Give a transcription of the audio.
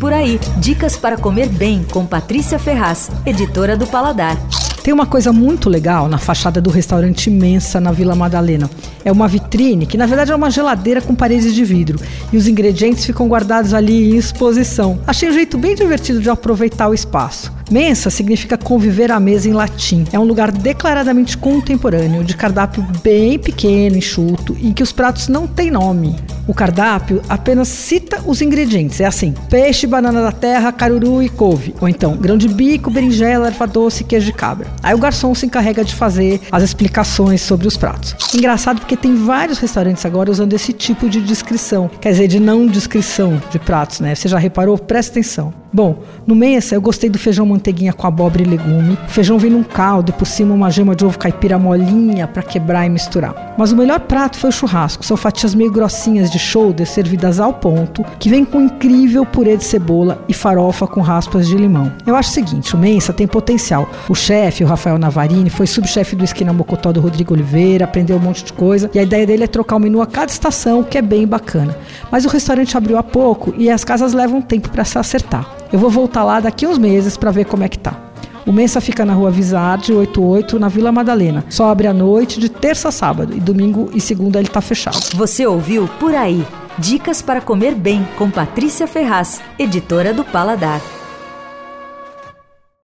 Por aí, dicas para comer bem com Patrícia Ferraz, editora do Paladar. Tem uma coisa muito legal na fachada do restaurante Imensa na Vila Madalena. É uma vitrine que na verdade é uma geladeira com paredes de vidro e os ingredientes ficam guardados ali em exposição. Achei um jeito bem divertido de aproveitar o espaço. Mensa significa conviver à mesa em latim. É um lugar declaradamente contemporâneo, de cardápio bem pequeno, enxuto, em que os pratos não têm nome. O cardápio apenas cita os ingredientes. É assim: peixe, banana da terra, caruru e couve. Ou então, grão de bico, berinjela, erva doce queijo de cabra. Aí o garçom se encarrega de fazer as explicações sobre os pratos. Engraçado porque tem vários restaurantes agora usando esse tipo de descrição. Quer dizer, de não descrição de pratos, né? Você já reparou? Presta atenção. Bom, no Mensa eu gostei do feijão manteiguinha com abóbora e legume. O feijão vem num caldo e por cima uma gema de ovo caipira molinha para quebrar e misturar. Mas o melhor prato foi o churrasco. São fatias meio grossinhas de shoulder servidas ao ponto, que vem com um incrível purê de cebola e farofa com raspas de limão. Eu acho o seguinte, o Mensa tem potencial. O chefe, o Rafael Navarini, foi subchefe do Esquina Mocotó do Rodrigo Oliveira, aprendeu um monte de coisa e a ideia dele é trocar o menu a cada estação, que é bem bacana. Mas o restaurante abriu há pouco e as casas levam tempo para se acertar. Eu vou voltar lá daqui uns meses para ver como é que tá. O Mensa fica na rua Vizarde, 88, na Vila Madalena. Só abre à noite de terça a sábado e domingo e segunda ele tá fechado. Você ouviu Por Aí. Dicas para comer bem com Patrícia Ferraz, editora do Paladar.